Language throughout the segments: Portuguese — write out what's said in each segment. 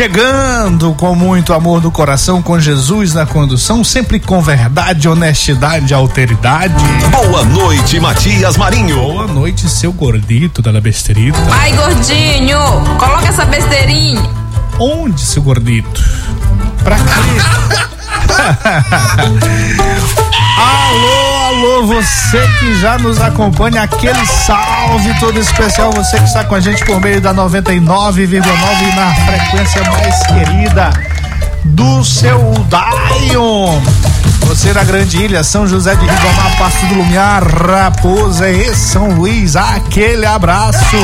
Chegando com muito amor no coração, com Jesus na condução, sempre com verdade, honestidade e alteridade. Boa noite, Matias Marinho. Boa noite, seu gordito da besteirita. Ai, gordinho, coloca essa besteirinha. Onde, seu gordito? Pra quê? alô, alô, você que já nos acompanha, aquele salve todo especial, você que está com a gente por meio da 99,9 na frequência mais querida do seu Dion. Você da Grande Ilha, São José de Ribamar, Passo do Lumiar, Raposa e São Luís, aquele abraço.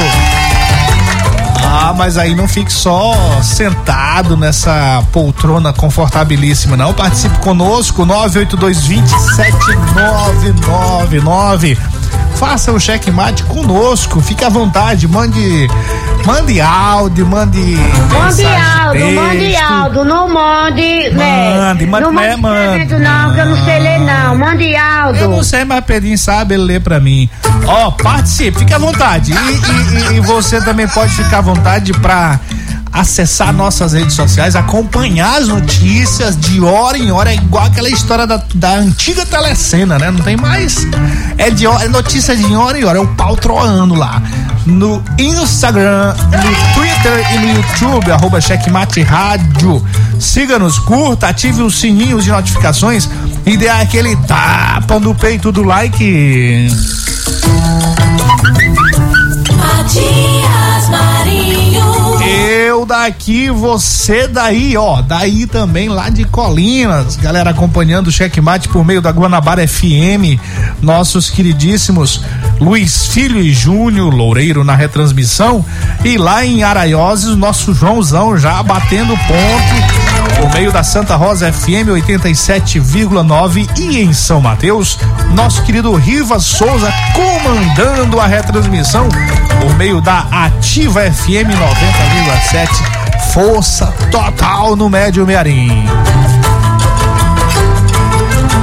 Ah, mas aí não fique só sentado nessa poltrona confortabilíssima, não. Participe conosco, 982-27999. Faça o checkmate conosco, fique à vontade, mande mande áudio, mande Mande áudio, mande áudio, não mande, né? Mande, mande, não mande né, mande. não, que eu não sei ler não, mande áudio. Eu não sei, mas Pedrinho sabe, ele lê pra mim. Ó, participe, fique à vontade. E, e, e, você também pode ficar à vontade pra acessar nossas redes sociais, acompanhar as notícias de hora em hora, é igual aquela história da, da antiga telecena, né? Não tem mais. É de hora, é notícia de hora em hora, é o pau troando lá. No Instagram, no Twitter e no YouTube, arroba Checkmate Rádio. Siga-nos, curta, ative os sininhos de notificações e dê aquele tapa no peito do like. Daqui, você daí, ó, daí também lá de Colinas, galera acompanhando o checkmate por meio da Guanabara FM, nossos queridíssimos Luiz Filho e Júnior Loureiro na retransmissão. E lá em Araioses, nosso Joãozão já batendo ponto por meio da Santa Rosa FM 87,9 e em São Mateus, nosso querido Riva Souza comandando a retransmissão por meio da Ativa FM 90,7. Força total no Médio Mearim.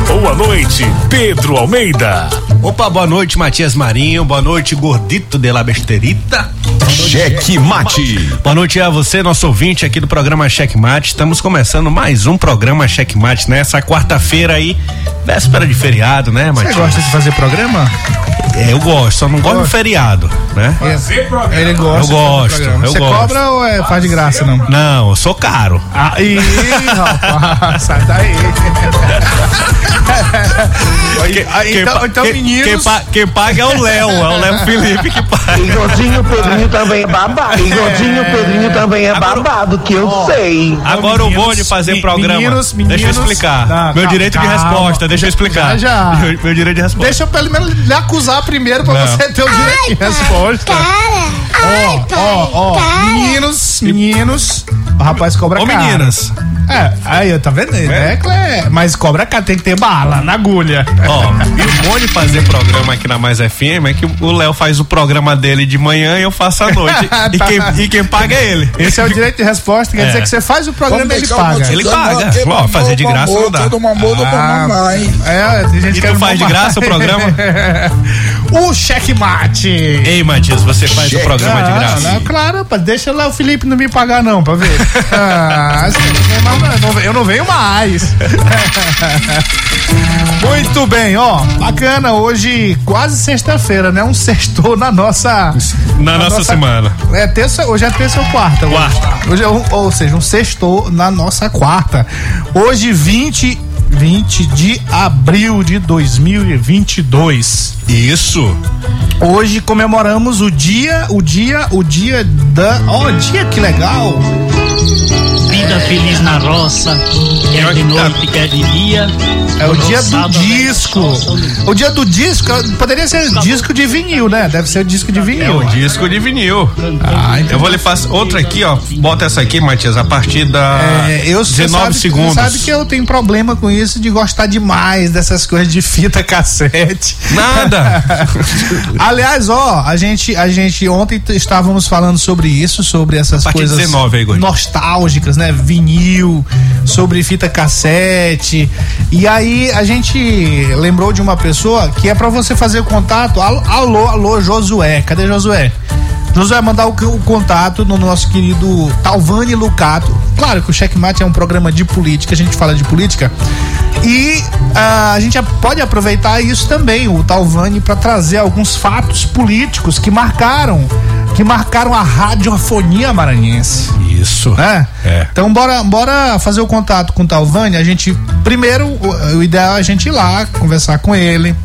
Boa noite, Pedro Almeida. Opa, boa noite, Matias Marinho. Boa noite, gordito de la besterita. Cheque Mate. Boa noite a você, nosso ouvinte aqui do programa Cheque Mate. Estamos começando mais um programa Cheque Mate nessa quarta-feira aí, véspera de feriado, né, Você Matias? gosta de fazer programa? É, eu gosto, só não gosto do feriado, né? Ele gosta. Eu fazer gosto, programa. eu Você gosto. cobra ou é, faz de graça, não? Não, eu sou caro. Aí, rapaz, sai daí. Quem- Aí, quem então, então quem- meninos. Quem, pa- quem paga é o Léo, é o Léo Felipe que paga. E Gordinho Pedrinho também é babado. E Gordinho Pedrinho também é Agora- babado, que eu sei. Agora o meninos, bom de fazer programa. meninos, deixa eu meninos. explicar. Tá, meu calma, direito de calma. resposta, deixa eu explicar. Já, já. Meu, meu direito de resposta. Deixa eu pelo menos lhe acusar primeiro pra Não. você ter o direito de resposta. Ó, ó, ó. Meninos, meninos. O rapaz cobra Ô, caro. meninas. É, aí, tá vendo? É, é, mas cobra caro, tem que ter bala na agulha. Ó, e o bom de fazer programa aqui na Mais FM é que o Léo faz o programa dele de manhã e eu faço à noite. e, Tá. quem, e quem paga é ele. Esse é o direito de resposta, quer É. dizer que você faz o programa e ele paga. Ele paga. fazer de graça não dá. Todo do Ah, mamãe. É, tem gente E que tu faz de graça o programa? o checkmate. Ei, Matias, você faz o programa de Ah, graça. não, claro, rapaz, deixa lá o Felipe não me pagar não, pra ver. Ah, assim, eu não venho mais. Muito bem, ó, bacana, hoje quase sexta-feira, né? Um sextou na nossa... Na nossa semana. É terça, hoje é terça ou quarta? hoje? Quarta. Hoje é um, ou seja, um sextou na nossa quarta. Hoje 20 20 de abril de 2022. Isso. Hoje comemoramos o dia, o dia, o dia da. Ó, dia que legal! Vida feliz na roça, quer de noite, quer de dia. É o dia do disco. né? Sol, O dia do disco poderia ser disco de vinil, né? Deve ser o disco de É vinil. o disco de vinil. Ah, então- Eu vou lhe passar outra aqui, ó. Bota essa aqui, Matias, a partir da É, eu você 19 sabe, segundos. Você sabe que eu tenho problema com isso de gostar demais dessas coisas de fita cassete. Nada. Aliás, ó, a gente, a gente ontem estávamos falando sobre isso, sobre essas coisas 19 aí, Gordinho. Nostálgicas, né? Vinil, sobre fita cassete. E aí a gente lembrou de uma pessoa que é pra você fazer contato. Alô, alô, Josué. Cadê Josué? Josué, mandar o, o contato no nosso querido Talvani Lucato. Claro que o Checkmate é um programa de política, a gente fala de política. E ah, a gente pode aproveitar isso também, o Talvani, para trazer alguns fatos políticos que marcaram, que marcaram a radiofonia maranhense. Isso. né? É. Então bora, bora fazer o contato com o Talvani. A gente primeiro o, o ideal é a gente ir lá conversar com ele.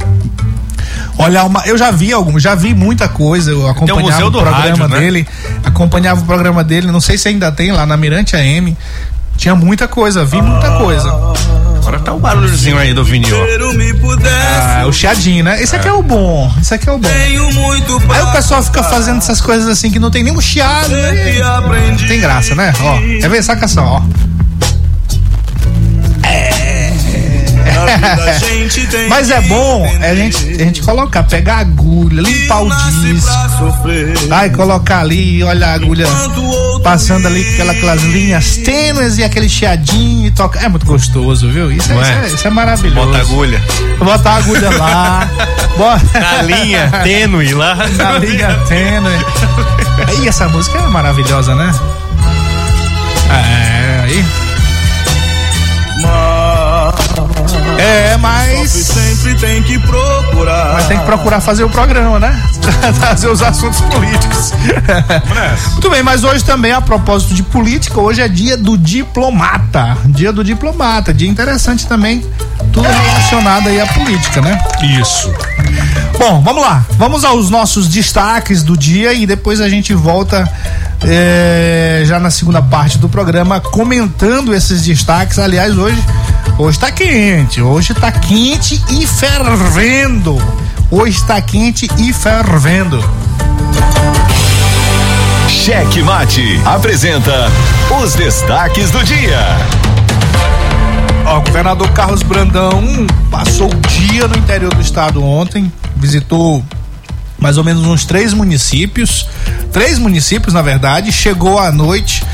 Olhar uma, eu já vi algum, já vi muita coisa. Eu acompanhava o do programa Rádio, né? dele, acompanhava o programa dele. Não sei se ainda tem lá na Mirante AM. Tinha muita coisa, vi muita coisa. Agora tá o barulhozinho aí do vinil. Ah, o chiadinho, né? Esse aqui é o bom. Esse aqui é o bom. Aí o pessoal fica fazendo essas coisas assim que não tem nenhum chiado. Né? Tem graça, né? Ó, quer ver? Saca só, ó. Mas é bom é a gente, a gente colocar, pegar a agulha, limpar o disco. Aí colocar ali, olha a agulha passando ali aquela, aquelas linhas tênues e aquele chiadinho e toca. É muito gostoso, viu? Isso, é, Não isso, é? é, isso é maravilhoso. Bota a agulha. Bota a agulha lá. Bota Na linha tênue lá. na linha tênue. E essa música é maravilhosa, né? É, aí. Mas. Sempre tem que procurar. Mas tem que procurar fazer o programa, né? Trazer os assuntos políticos. Muito bem, mas hoje também, a propósito de política, hoje é dia do diplomata. Dia do diplomata. Dia interessante também. Tudo relacionado aí à política, né? Isso. Bom, vamos lá. Vamos aos nossos destaques do dia e depois a gente volta eh, já na segunda parte do programa comentando esses destaques. Aliás, hoje hoje tá quente, hoje tá quente e fervendo. Hoje tá quente e fervendo. Cheque Mate apresenta os destaques do dia. Ó, o governador Carlos Brandão passou o dia no interior do estado ontem, visitou mais ou menos uns três municípios, três municípios na verdade, chegou à noite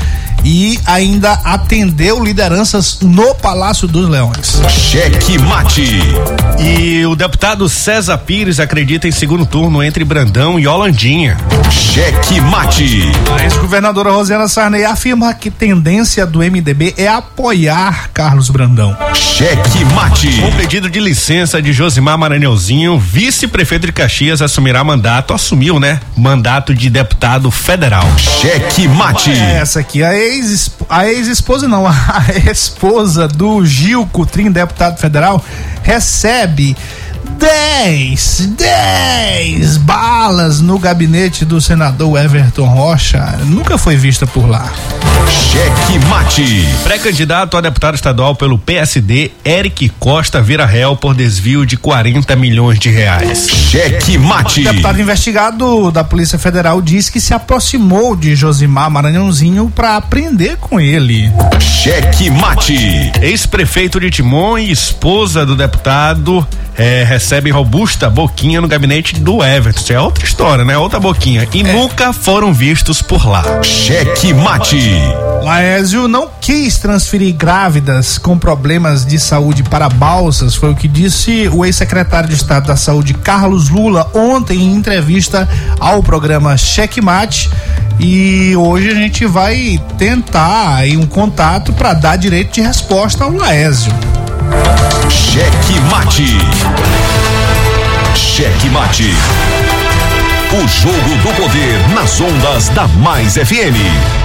e ainda atendeu lideranças no Palácio dos Leões. Cheque Mate. E o deputado César Pires acredita em segundo turno entre Brandão e Holandinha. Cheque Mate. A ex-governadora Rosiana Sarney afirma que tendência do MDB é apoiar Carlos Brandão. Cheque Mate. Com pedido de licença de Josimar Maranhãozinho, vice-prefeito de Caxias assumirá mandato, assumiu, né? Mandato de deputado federal. Cheque Mate. É essa aqui, a a ex-esposa não, a esposa do Gil Cutrim, deputado federal, recebe 10, 10 balas no gabinete do senador Everton Rocha. Nunca foi vista por lá. Cheque Mate. Pré-candidato a deputado estadual pelo PSD, Eric Costa vira réu por desvio de 40 milhões de reais. Cheque Mate. O deputado investigado da Polícia Federal diz que se aproximou de Josimar Maranhãozinho para aprender com ele. Cheque Mate. Ex-prefeito de Timon e esposa do deputado é, recebem robusta boquinha no gabinete do Everton. Isso é outra história, né? Outra boquinha. E nunca foram vistos por lá. Cheque mate. Laésio não quis transferir grávidas com problemas de saúde para Balsas, foi o que disse o ex-secretário de Estado da Saúde, Carlos Lula, ontem em entrevista ao programa Cheque Mate. E hoje a gente vai tentar um contato para dar direito de resposta ao Laésio. Cheque mate. Cheque mate. O jogo do poder nas ondas da Mais FM.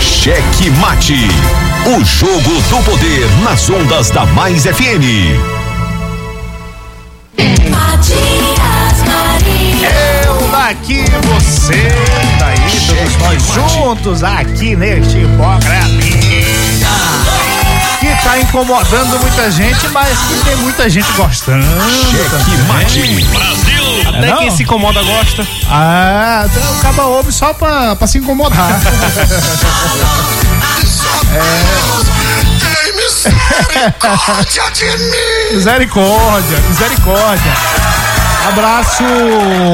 Cheque Mate. O jogo do poder nas ondas da Mais FM. Matias Marinho. Eu daqui, você daí, todos nós juntos aqui neste programinha. Tá incomodando muita gente, mas que tem muita gente gostando. Cheque Mate. Até não? quem se incomoda gosta. Ah, então o caba ouve só pra, pra se incomodar. Misericórdia, misericórdia. Abraço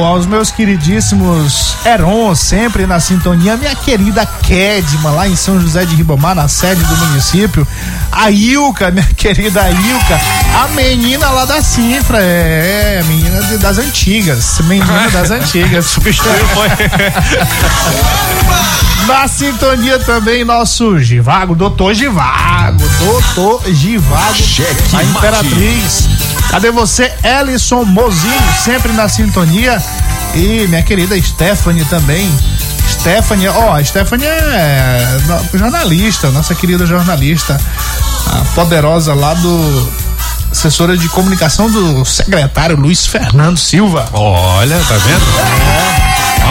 aos meus queridíssimos Heron, sempre na sintonia. Minha querida Kedma, lá em São José de Ribamar, na sede do município. A Ilka, minha querida Ilka, a menina lá da Cifra, é, é a menina de- das antigas, menina das antigas. Substituiu, foi. Na sintonia também nosso Givago, doutor Givago, doutor Givago, Cheque a mate. Imperatriz. Cadê você, Ellison Mozinho, sempre na sintonia? E minha querida Stephanie também. Stephanie, ó, a Stephanie é jornalista, nossa querida jornalista, a poderosa lá do assessora de comunicação do secretário Luiz Fernando Silva. Olha, tá vendo? Um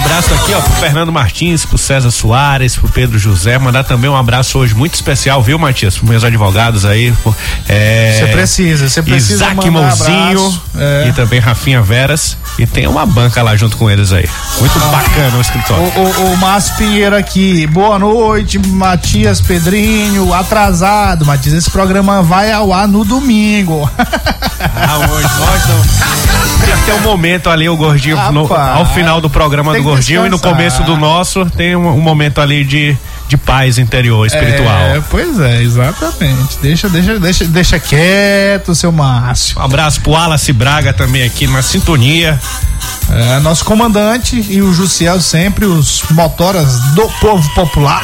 abraço aqui, ó, pro Fernando Martins, pro César Soares, pro Pedro José. Mandar também um abraço hoje muito especial, viu, Matias? Pros meus advogados aí. pro- É, Você precisa, você precisa Isaac Mãozinho. É. e também Rafinha Veras. E tem uma banca lá junto com eles aí. Muito bacana o escritório. O, o, o Márcio Pinheiro aqui, boa noite, Matias Pedrinho, atrasado, Matias, esse programa vai ao ar no domingo. Aonde? Nós não. Tem que ter um momento ali, o gordinho, no- ao final do programa do gordinho e no começo do nosso, tem um, um momento ali de, de paz interior, espiritual. É, pois é, exatamente. Deixa, deixa, deixa, deixa quieto, seu Márcio. Um abraço pro Wallace Braga também aqui na sintonia. É, nosso comandante e o Jussiel sempre, os motoras do povo popular.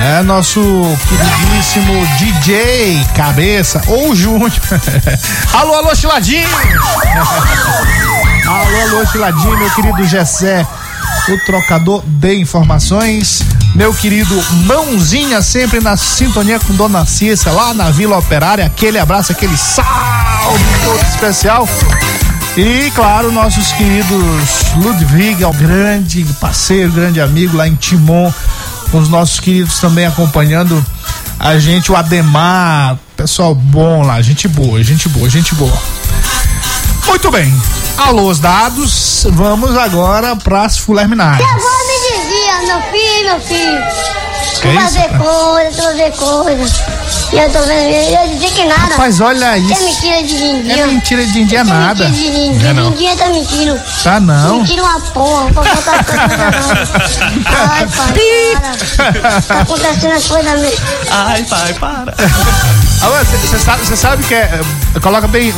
É nosso queridíssimo DJ Cabeça ou Júnior. alô, alô, Chiladinho! alô, alô, Chiladinho, meu querido Gessé, o trocador de informações. Meu querido Mãozinha, sempre na sintonia com Dona Cissa, lá na Vila Operária. Aquele abraço, aquele salve todo especial. E, claro, nossos queridos Ludwig, o grande parceiro, grande amigo lá em Timon, com os nossos queridos também acompanhando a gente, o Ademar, pessoal bom lá, gente boa, gente boa, gente boa. Muito bem, alôs dados, vamos agora para as fulerminais. Meu avô me dizia, meu filho, meu filho, Tu é vai isso? coisa, vai ver coisa. E eu tô vendo, eu disse que nada. Rapaz, olha Isso é isso. mentira de Lindinha. É mentira de Lindinha Isso é nada. mentira de. Não é. Lindinha tá mentindo. Tá não. Mentira uma porra. Não. Ai, pai, para. Tá acontecendo as coisas mesmo. Ai, pai, para. Você sabe, cê sabe que é. é, Coloca bem.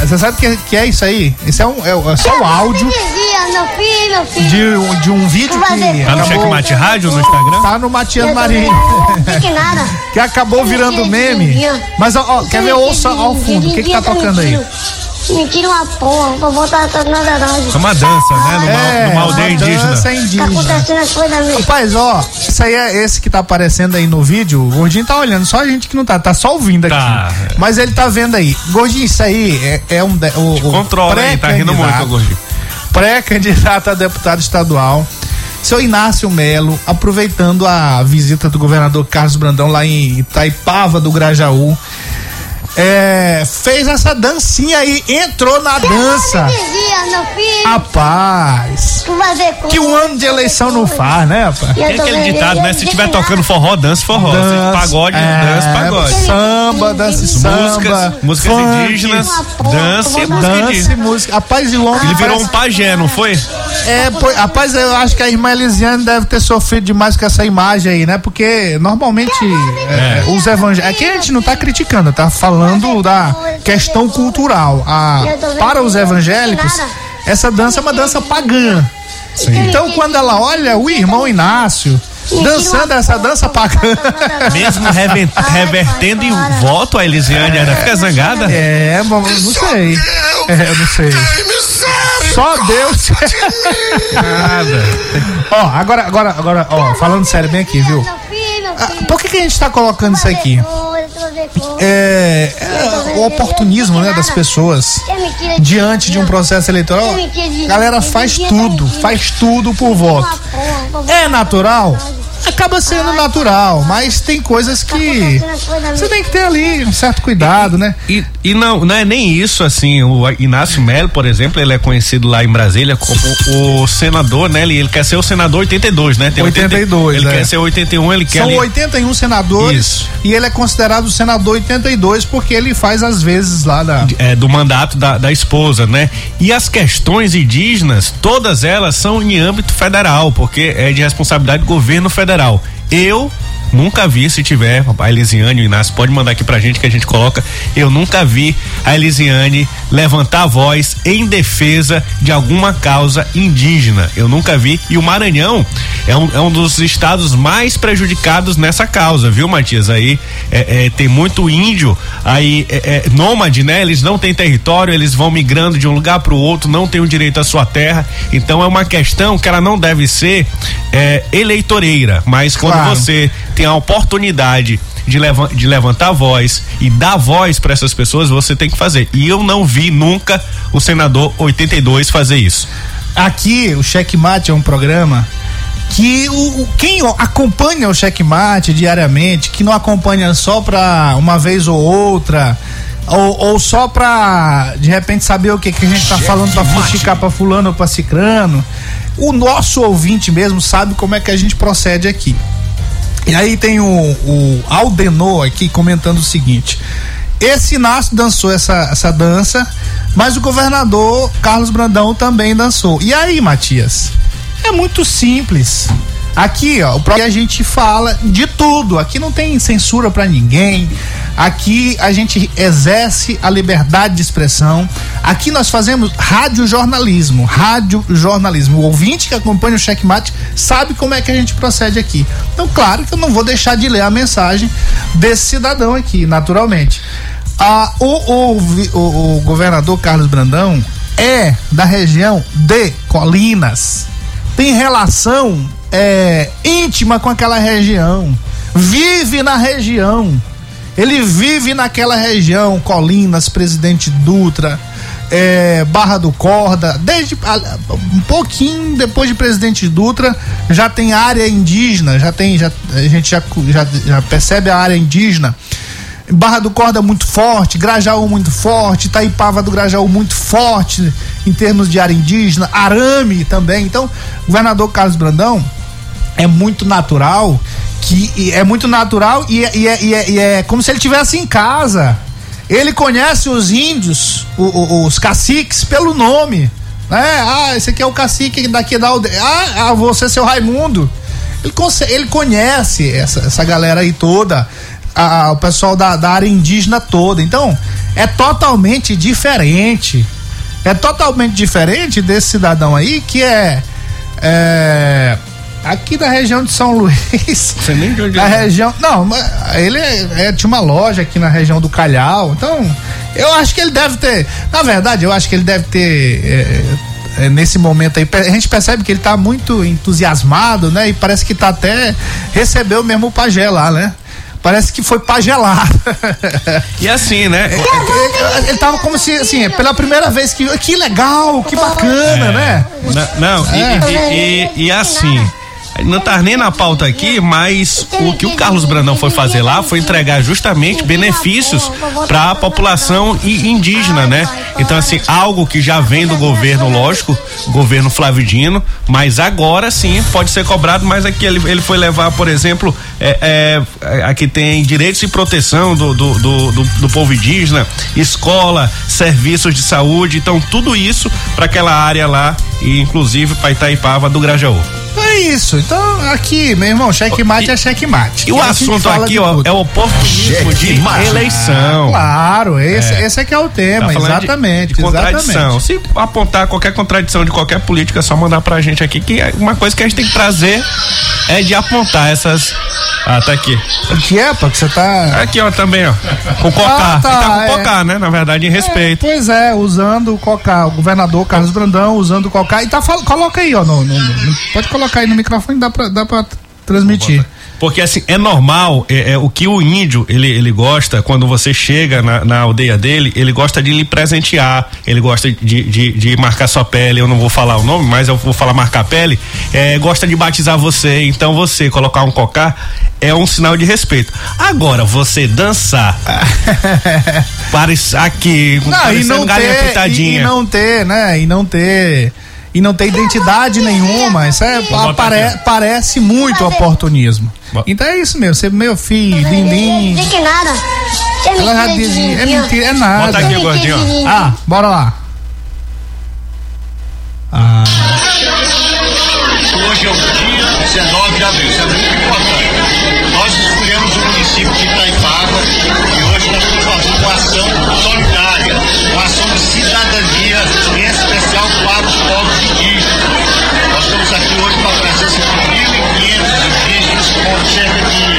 Você sabe que, é- que é isso aí? Isso é, um, é, é só o áudio Lindinha, meu filho, meu filho. de, um- de um vídeo que. Tá no. Checkmate Rádio no Instagram? Tá no Matias Marinho. que acabou virando meme. Mas, ó, ó, quer ver? Ouça ao fundo. O que que tá tocando aí? Mentira uma porra. Pra botar tudo na verdade. É uma dança, né? Numa, É, numa aldeia uma indígena. dança Tá indígena. acontecendo as coisas mesmo. Rapaz, ó, isso aí é esse que tá aparecendo aí no vídeo. O Gordinho tá olhando, só a gente que não tá, tá só ouvindo aqui. Tá. Mas ele tá vendo aí. Gordinho, isso aí é, é um. de- O, o Controla aí, tá rindo muito, Gordinho. Pré-candidato a deputado estadual. Seu Inácio Melo, aproveitando a visita do governador Carlos Brandão lá em Itaipava do Grajaú, é, fez essa dancinha aí, entrou na dança. Meu filho. Rapaz, que um ano de eleição não faz, né, rapaz? Tem aquele ditado, né? Se tiver tocando forró, dance forró. Dança, pagode, é, dance pagode. Samba, dança samba. Músicas, músicas funk, indígenas, dança e música Dança e música. Rapaz, e o homem Ele virou um pajé, não foi? É, pô, rapaz, eu acho que a irmã Elisiane deve ter sofrido demais com essa imagem aí, né? Porque normalmente é, os evangélicos. Aqui a gente não tá criticando, tá falando da questão cultural. A, para os evangélicos, essa dança é uma dança pagã. Então, quando ela olha o irmão Inácio dançando essa dança pagã. Mesmo revertendo em voto, a Elisiane ainda fica zangada. É, bom, não sei. É, não sei. Só Deus. Nada. ó, agora, agora, agora, ó, falando sério bem aqui, viu? Ah. Por que, que a gente tá colocando isso aqui? É, é o oportunismo, né, das pessoas diante de um processo eleitoral. A galera faz tudo, faz tudo por voto. É natural? Acaba sendo natural, mas tem coisas que você tem que ter ali um certo cuidado, né? E, e não, não é nem isso, assim, o Inácio Melo, por exemplo, ele é conhecido lá em Brasília como o senador, né? Ele, ele quer ser o senador 82, né? Tem 82, Ele é. quer ser 81, ele quer São ali- 81 senadores Isso. e ele é considerado o senador 82 porque ele faz às vezes lá da é, do mandato da, da esposa, né? E as questões indígenas, todas elas são em âmbito federal, porque é de responsabilidade do governo federal. Eu nunca vi, se tiver, a Elisiane e o Inácio, pode mandar aqui pra gente que a gente coloca. Eu nunca vi a Elisiane levantar a voz em defesa de alguma causa indígena. Eu nunca vi. E o Maranhão é um, é um dos estados mais prejudicados nessa causa, viu, Matias? Aí é, é, tem muito índio aí é, é, nômade, né? Eles não têm território, eles vão migrando de um lugar para o outro, não têm o direito à sua terra. Então é uma questão que ela não deve ser é, eleitoreira, mas quando Claro. você tem a oportunidade de, leva- de levantar a voz e dar voz para essas pessoas, você tem que fazer. E eu não vi nunca o senador 82 fazer isso. Aqui, o Checkmate é um programa que o, quem acompanha o Checkmate diariamente, que não acompanha só pra uma vez ou outra, ou, ou só pra de repente saber o que, que a gente tá falando pra fuxicar pra fulano ou pra cicrano, o nosso ouvinte mesmo sabe como é que a gente procede aqui. E aí tem o, o Aldenor aqui comentando o seguinte: esse Inácio dançou essa, essa dança, mas o governador Carlos Brandão também dançou. E aí, Matias? É muito simples. Aqui, ó, o próprio a gente fala de tudo. Aqui não tem censura pra ninguém. Aqui a gente exerce a liberdade de expressão. Aqui nós fazemos radiojornalismo. Radiojornalismo. O ouvinte que acompanha o checkmate sabe como é que a gente procede aqui. Então, claro que eu não vou deixar de ler a mensagem desse cidadão aqui, naturalmente. Ah, o, o- o governador Carlos Brandão é da região de Colinas. Tem relação é, íntima com aquela região. Vive na região. Ele vive naquela região, Colinas, Presidente Dutra, é, Barra do Corda, desde um pouquinho depois de Presidente Dutra, já tem área indígena, já tem, já, a gente já, já, já percebe a área indígena. Barra do Corda muito forte, Grajaú muito forte, Itaipava do Grajaú muito forte em termos de área indígena, Arame também. Então, o governador Carlos Brandão é muito natural que é muito natural e, é, e, é, e, é, e é como se ele tivesse em casa. Ele conhece os índios, o, o, os caciques, pelo nome. Né? Ah, esse aqui é o cacique daqui da aldeia. Ah, ah você é seu Raimundo. Ele, ele conhece essa, essa galera aí toda, a, o pessoal da, da área indígena toda. Então, é totalmente diferente. É totalmente diferente desse cidadão aí que é, é aqui da região de São Luís. Você nem Na é. região. Não, ele é, é, tinha uma loja aqui na região do Calhau. Então, eu acho que ele deve ter. Na verdade, eu acho que ele deve ter. É, é, nesse momento aí, a gente percebe que ele está muito entusiasmado, né? E parece que tá até recebeu mesmo o pajé lá, né? Parece que foi pagelado. E assim, né? Ele, ele tava como se, assim, pela primeira vez que. Que legal, que bacana, é. né? Não, não é. e, e, e, e assim não tá nem na pauta aqui, mas o que o Carlos Brandão foi fazer lá foi entregar justamente benefícios para a população indígena, né? Então, assim, algo que já vem do governo, lógico, governo Flavidino, mas agora sim pode ser cobrado, mas aqui ele, ele foi levar, por exemplo, é, é, aqui tem direitos e proteção do, do, do, do, do povo indígena, escola, serviços de saúde, então tudo isso para aquela área lá e inclusive para Itaipava do Grajaú. É isso. Então, aqui, meu irmão, checkmate é checkmate. E o assunto aqui, ó, é o oportunismo de eleição. claro, esse é. esse é que é o tema, tá exatamente. De, de contradição. Exatamente. Se apontar qualquer contradição de qualquer política, é só mandar pra gente aqui, que é uma coisa que a gente tem que trazer é de apontar essas. Ah, tá aqui. O que é, pô, que você tá. Aqui, ó, também, ó. Com Cocá. Ah, tá, tá com é. Cocá, né? Na verdade, em respeito. É, pois é, usando o Cocá. O governador Carlos Brandão usando o Cocá. E tá, coloca aí, ó. No, no, no, pode colocar aí no microfone, dá pra, dá pra transmitir. Porque assim, é normal, é, é, o que o índio ele, ele gosta, quando você chega na, na, aldeia dele, ele gosta de lhe presentear, ele gosta de, de, de, marcar sua pele, eu não vou falar o nome, mas eu vou falar marcar pele, é, gosta de batizar você, então você colocar um cocá é um sinal de respeito. Agora, você dançar para aqui, não, e não ter, e, e não ter, né, e não ter e não tem identidade nenhuma. Isso é, apare, parece muito oportunismo. Então é isso mesmo, você meu filho, lindim. Não que nada. Ela já dizia, é mentira, é nada. Bota aqui, gordinho. Ah, bora lá. Ah. Hoje é o dia 19 de abril, isso é muito importante. Nós escolhemos o município de Itaipava e hoje nós estamos fazendo uma ação solidária, indígenas, com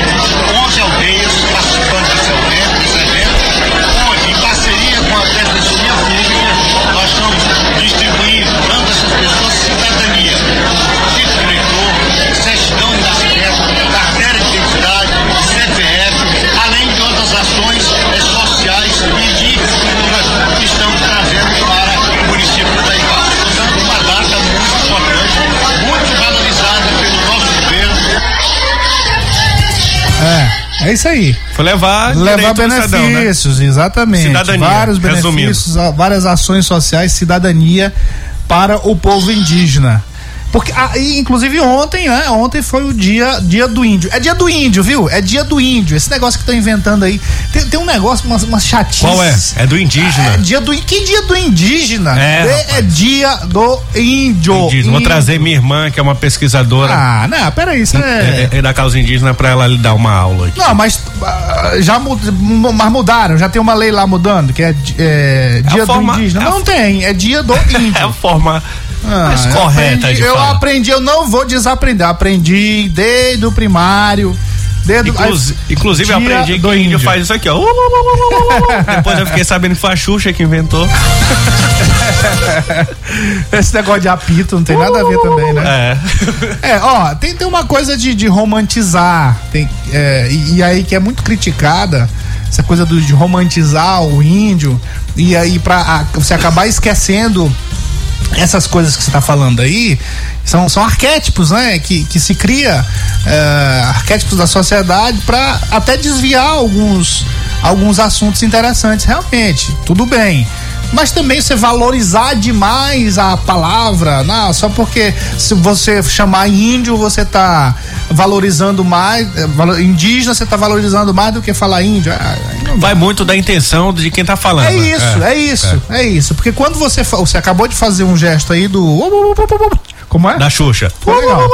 É, isso aí. Foi levar levar benefícios, cidadão, né? exatamente. Cidadania, vários benefícios, resumindo. várias ações sociais, cidadania para o povo indígena. Porque, ah, inclusive ontem, né? Ontem foi o dia, dia do índio. É dia do índio, viu? É dia do índio. Esse negócio que estão inventando aí. Tem, tem um negócio, umas, umas chatices. Qual é? É do indígena. É, dia do Que dia do indígena? É, é, é dia do índio. Indígena. Vou trazer minha irmã, que é uma pesquisada. Ah, não, peraí, isso é... É, é da causa indígena pra ela lhe dar uma aula aqui. Não, mas uh, já mas mudaram, já tem uma lei lá mudando, que é, é dia do indígena. Não tem, é dia do índio. é a forma ah, mais correta aprendi, de Eu falar. aprendi, eu não vou desaprender. Aprendi desde o primário. Desde Inclusive, inclusive eu aprendi que o índio, índio faz isso aqui, ó. Depois eu fiquei sabendo que foi a Xuxa que inventou. Esse negócio de apito não tem nada a ver também, né? É. É, ó, tem, tem uma coisa de, de romantizar. Tem, é, e, e, aí que é muito criticada. Essa coisa do, de romantizar o índio. E aí pra a, você acabar esquecendo essas coisas que você está falando aí são, são arquétipos, né? Que, que se cria é, arquétipos da sociedade para até desviar alguns, alguns assuntos interessantes, realmente. Tudo bem. Mas também você valorizar demais a palavra, não, só porque se você chamar índio, você tá valorizando mais, eh, indígena, você tá valorizando mais do que falar índio. Ah, Vai muito da intenção de quem tá falando. é isso, é, isso, é. isso. Porque quando você você acabou de fazer um gesto aí do como é? Da Xuxa. Foi legal.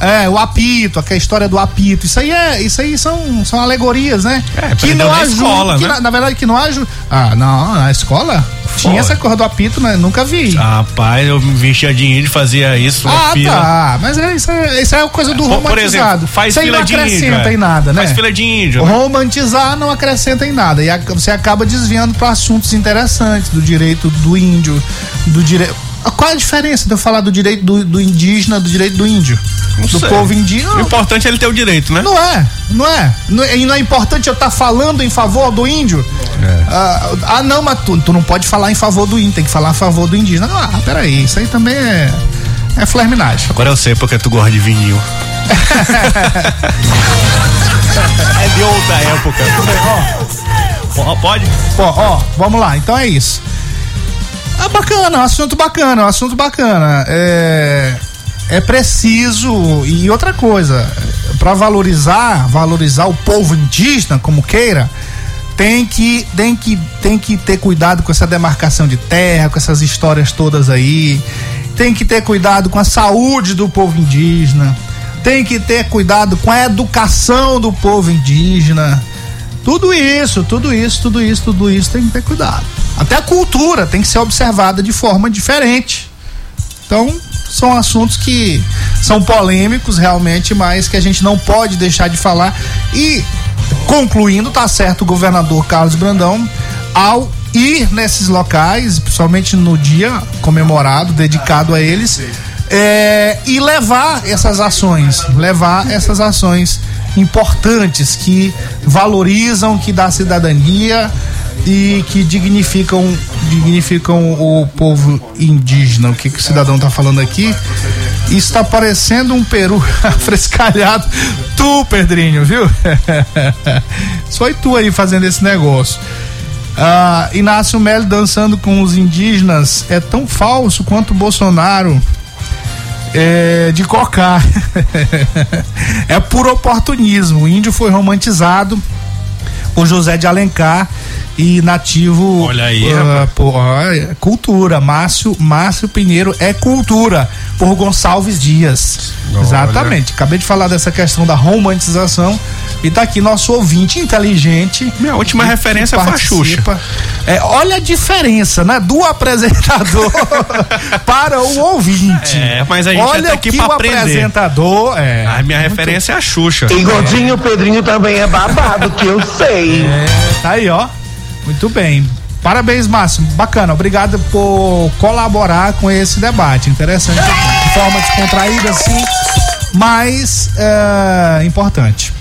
É, o apito, aquela história do apito. Isso aí é, isso aí são, são alegorias, né? É, que não na ajudam, escola, que né? na, na verdade que não ajuda. Ah, não, na escola tinha essa coisa do apito, né? Nunca vi. Rapaz, eu me vestia de índio e fazia isso. Ah, fila. tá. Mas é, isso, é, isso é coisa do Por- romantizado. Por exemplo, faz isso aí fila não de índio. acrescenta é. em nada, né? Faz fila de índio. né? Romantizar não acrescenta em nada. E a- você acaba desviando para assuntos interessantes do direito do índio, do direito. Qual é a diferença de eu falar do direito do, do indígena, do direito do índio? Não do sei. povo indígena? O importante é ele ter o direito, né? Não é, não é. Não é- E não é importante eu estar falando em favor do índio? Ah, ah, não, mas tu, tu não pode falar em favor do índio, tem que falar a favor do indígena. Ah, peraí, isso aí também é, é flerminagem. Agora eu sei porque tu gosta de vinil. é de outra época. Ó, pode? Ó, ó, vamos lá, então é isso. É bacana, é um assunto bacana, é um assunto bacana. É, é preciso, e outra coisa, para valorizar, valorizar o povo indígena, como queira, tem que, tem, que, tem que ter cuidado com essa demarcação de terra, com essas histórias todas aí. Tem que ter cuidado com a saúde do povo indígena. Tem que ter cuidado com a educação do povo indígena. Tudo isso, tudo isso, tudo isso, tudo isso tem que ter cuidado. Até a cultura tem que ser observada de forma diferente. Então, são assuntos que são polêmicos realmente, mas que a gente não pode deixar de falar. E, concluindo, tá certo o governador Carlos Brandão ao ir nesses locais, principalmente no dia comemorado, dedicado a eles, é, e levar essas ações, levar essas ações importantes que valorizam, que dá cidadania e que dignificam dignificam o povo indígena. O que, que o cidadão tá falando aqui? Isso tá parecendo um peru frescalhado. Tu, Pedrinho, viu? Só tu aí fazendo esse negócio. Ah, Inácio Melo dançando com os indígenas é tão falso quanto Bolsonaro é, de cocar. é por oportunismo. O índio foi romantizado por José de Alencar e nativo. Olha aí, rapaz. por- é cultura. Márcio, Márcio Pinheiro é cultura por Gonçalves Dias. Olha. Exatamente. Acabei de falar dessa questão da romantização e tá aqui nosso ouvinte inteligente. Minha última que- referência que foi a Xuxa. É, olha a diferença, né? Do apresentador para o ouvinte. É, mas a gente olha tá aqui que pra o aprender. apresentador é. A minha referência é a Xuxa. E gordinho, o Pedrinho também é babado, que eu sei. É, tá aí, ó. Muito bem. Parabéns, Márcio. Bacana. Obrigado por colaborar com esse debate. Interessante. De forma descontraída, assim, mas é, importante.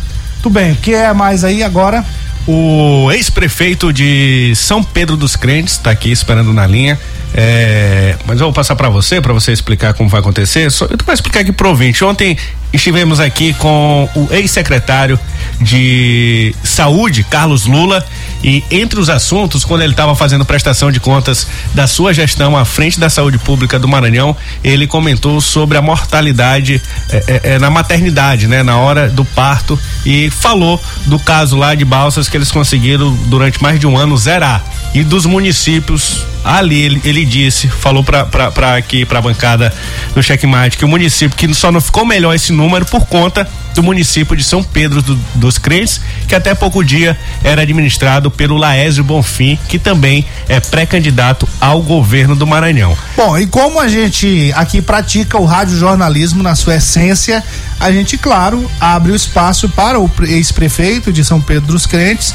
Tudo bem. O que é mais aí agora? O ex-prefeito de São Pedro dos Crentes está aqui esperando na linha. É, mas eu vou passar para você, para você explicar como vai acontecer. Só, eu vou explicar aqui pro ouvinte. Ontem estivemos aqui com o ex-secretário de Saúde, Carlos Lula, e entre os assuntos, quando ele estava fazendo prestação de contas da sua gestão à frente da saúde pública do Maranhão, ele comentou sobre a mortalidade é, é, é, na maternidade, né, na hora do parto, e falou do caso lá de Balsas que eles conseguiram durante mais de um ano zerar e dos municípios ali ele, ele disse falou para aqui para a bancada do checkmate que o município que só não ficou melhor esse número por conta do município de São Pedro do- dos Crentes que até pouco dia era administrado pelo Laésio Bonfim que também é pré-candidato ao governo do Maranhão. Bom, e como a gente aqui pratica o radiojornalismo na sua essência, a gente, claro, abre o espaço para o pre- ex-prefeito de São Pedro dos Crentes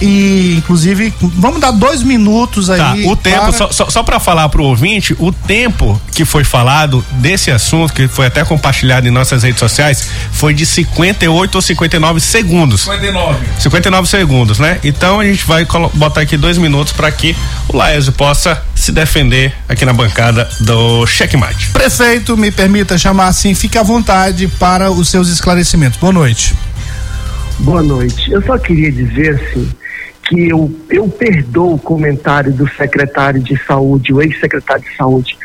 e, inclusive, vamos dar dois minutos aí. Tá, o tempo, para- só, só, só para falar pro ouvinte, o tempo que foi falado desse assunto, que foi até compartilhado em nossas redes sociais, foi de 58 ou 59 segundos. 59. 59 segundos, né? Então a gente vai botar aqui dois minutos para que o Laésio possa se defender aqui na bancada do Checkmate. Prefeito, me permita chamar assim, fique à vontade para os seus esclarecimentos. Boa noite. Boa noite. Eu só queria dizer assim que eu, eu perdoo o comentário do secretário de saúde, o ex-secretário de saúde,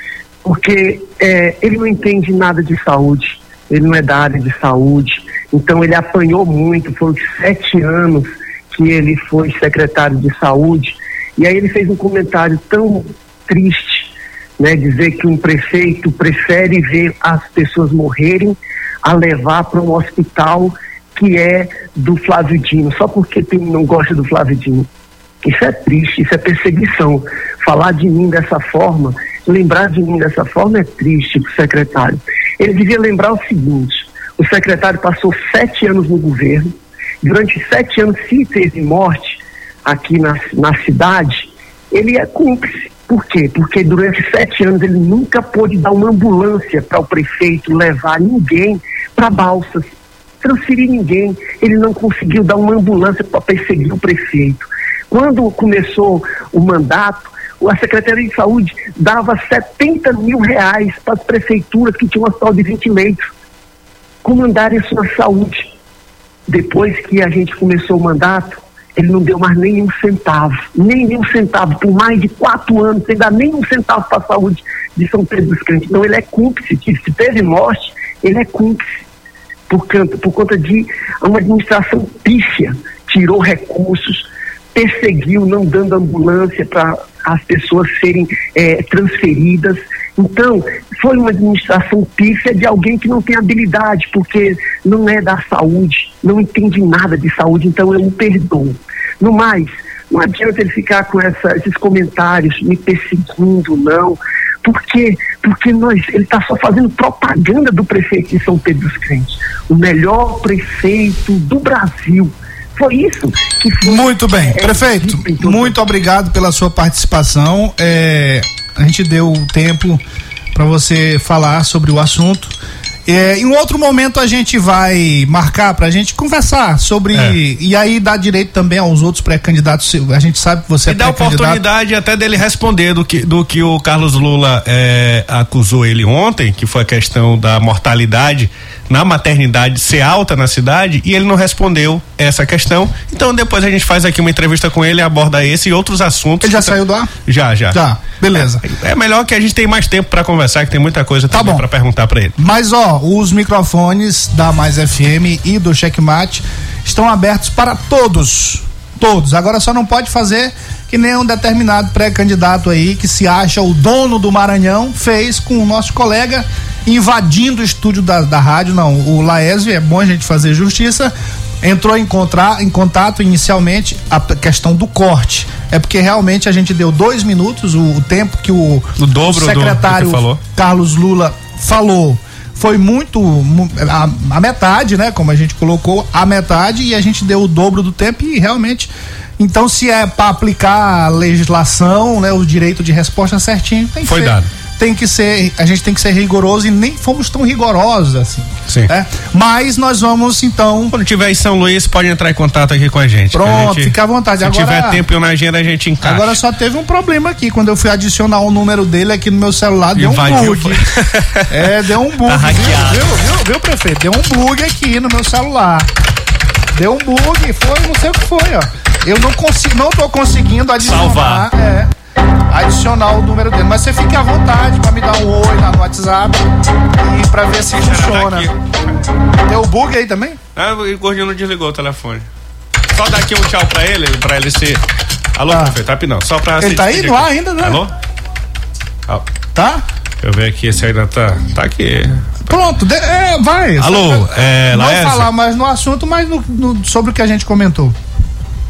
porque é, ele não entende nada de saúde, ele não é da área de saúde, então ele apanhou muito, foram sete anos que ele foi secretário de saúde, e aí ele fez um comentário tão triste, né, dizer que um prefeito prefere ver as pessoas morrerem a levar para um hospital que é do Flávio Dino, só porque tem, não gosta do Flávio Dino. Isso é triste, isso é perseguição. Falar de mim dessa forma, lembrar de mim dessa forma é triste para o secretário. Ele devia lembrar o seguinte: o secretário passou sete anos no governo, durante sete anos, se teve morte aqui na, na cidade, ele é cúmplice. Por quê? Porque durante sete anos ele nunca pôde dar uma ambulância para o prefeito levar ninguém para Balsas, transferir ninguém. Ele não conseguiu dar uma ambulância para perseguir o prefeito. Quando começou o mandato, a Secretaria de Saúde dava 70 mil reais para as prefeituras que tinham um hospital de 20 leitos comandarem a sua saúde. Depois que a gente começou o mandato, ele não deu mais nenhum centavo, nem um centavo, por mais de quatro anos, sem dar nenhum centavo para a saúde de São Pedro dos Crentes. Então ele é cúmplice, se teve morte, ele é cúmplice, por, conta, por conta de uma administração pífia, tirou recursos, perseguiu, não dando ambulância para as pessoas serem é, transferidas. Então, foi uma administração pífia de alguém que não tem habilidade, porque não é da saúde, não entende nada de saúde, então eu não perdoo. No mais, não adianta ele ficar com essa, esses comentários me perseguindo, não. Por quê? Porque nós, ele está só fazendo propaganda do prefeito de São Pedro dos Crentes. O melhor prefeito do Brasil. Foi isso que foi. Muito bem, é, prefeito. Muito obrigado pela sua participação. É, a gente deu tempo para você falar sobre o assunto. É, em um outro momento a gente vai marcar para a gente conversar sobre é. e aí dar direito também aos outros pré-candidatos. A gente sabe que você e é dá oportunidade até dele responder do que, do que o Carlos Lula é, acusou ele ontem, que foi a questão da mortalidade na maternidade ser alta na cidade e ele não respondeu essa questão. Então depois a gente faz aqui uma entrevista com ele, aborda esse e outros assuntos. Ele já saiu do ar? Já, já. Já, beleza. É, é melhor que a gente tenha mais tempo para conversar, que tem muita coisa tá para perguntar para ele. Mas ó, os microfones da Mais FM e do Checkmate estão abertos para todos. Todos. Agora só não pode fazer que nem um determinado pré-candidato aí que se acha o dono do Maranhão fez com o nosso colega invadindo o estúdio da, da rádio. Não, o Laésio, é bom a gente fazer justiça, entrou em, em contato inicialmente a questão do corte. É porque realmente a gente deu dois minutos, o, o tempo que o, o secretário do, Carlos Lula falou foi muito a, a, metade, né? Como a gente colocou, a metade e a gente deu o dobro do tempo e realmente. Então, se é para aplicar a legislação, né, o direito de resposta certinho, tem que foi ser. dado tem que ser, a gente tem que ser rigoroso e nem fomos tão rigorosos assim. Sim. Né? Mas nós vamos então. Quando tiver em São Luís, pode entrar em contato aqui com a gente. Pronto, gente, fica à vontade. Se agora, tiver tempo na agenda, a gente encaixa. Agora só teve um problema aqui. Quando eu fui adicionar o número dele aqui no meu celular, deu Invadiu, um bug. é, deu um bug. Tá viu, viu, viu, viu, prefeito? Deu um bug aqui no meu celular. Deu um bug, foi, não sei o que foi, ó. Eu não consigo, não tô conseguindo adicionar. Salvar. É adicionar o número dele. Mas você fique à vontade para me dar um oi lá no WhatsApp e para ver se funciona. Deu bug aí também? Ah, o gordinho não desligou o telefone. Só dar aqui um tchau pra ele, pra ele ser. Alô, ah. prefeito, rapidão. Só pra. Ele tá aí no ar ainda, né? Alô? Ah. Tá? Deixa eu ver aqui se ainda tá. Tá aqui. Pronto, de, é, vai. Alô, é, Não Laércio? falar mais no assunto, mas no, no, sobre o que a gente comentou.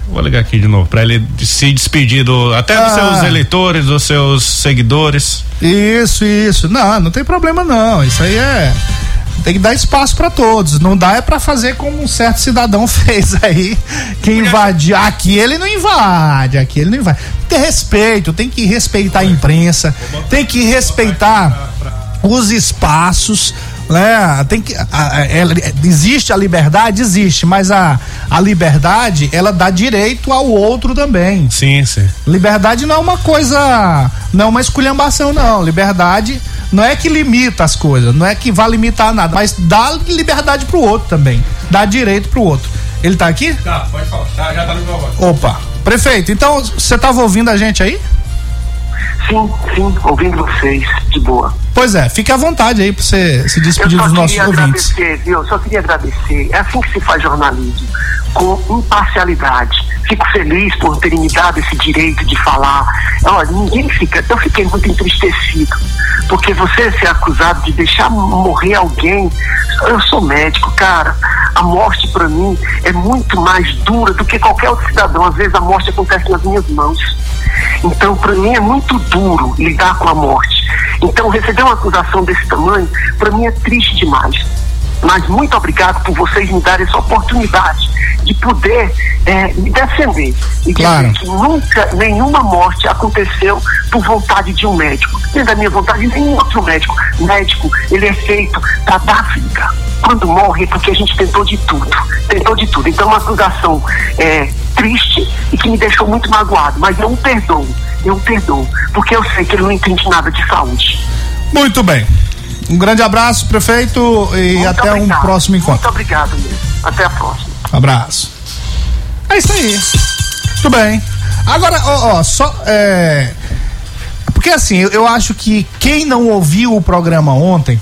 Vou ligar aqui de novo, para ele se despedir do, até dos ah. seus eleitores, dos seus seguidores. Isso, isso. Não, não tem problema não. Isso aí é tem que dar espaço para todos. Não dá é para fazer como um certo cidadão fez aí, que invade. Aqui ele não invade, aqui ele não invade. Tem respeito, tem que respeitar a imprensa, tem que respeitar os espaços né? Tem que, a, a, ela, existe a liberdade, existe, mas a, a liberdade ela dá direito ao outro também. Sim, sim. Liberdade não é uma coisa, não é uma esculhambação não. Liberdade não é que limita as coisas, não é que vai limitar nada, mas dá liberdade pro outro também, dá direito pro outro. Ele tá aqui? Tá, pode falar. Tá, já tá no meu Opa, Prefeito, então você estava ouvindo a gente aí? Sim, sim, ouvindo vocês, de boa. Pois é, fique à vontade aí para você se despedir dos nossos queria ouvintes. agradecer, viu? Eu só queria agradecer. É assim que se faz jornalismo, com imparcialidade. Fico feliz por terem me dado esse direito de falar. Olha, ninguém fica. Eu fiquei muito entristecido. Porque você ser acusado de deixar morrer alguém. Eu sou médico, cara. A morte para mim é muito mais dura do que qualquer outro cidadão. Às vezes a morte acontece nas minhas mãos. Então, para mim é muito duro lidar com a morte. Então, receber uma acusação desse tamanho, para mim é triste demais. Mas muito obrigado por vocês me darem essa oportunidade de poder eh, me defender e Claro. dizer que nunca nenhuma morte aconteceu por vontade de um médico, nem da minha vontade, nem nenhum outro médico. Médico, ele é feito para dar vida. Quando morre é porque a gente tentou de tudo, tentou de tudo. Então, uma acusação é, triste e que me deixou muito magoado, mas eu o perdoo, eu o perdoo, porque eu sei que ele não entende nada de saúde. Muito bem. Um grande abraço, prefeito, e Muito até obrigado. um próximo encontro. Muito obrigado mesmo. Até a próxima. Abraço. É isso aí. Muito bem. Agora, ó, ó, só. É... Porque assim, eu, eu acho que quem não ouviu o programa ontem,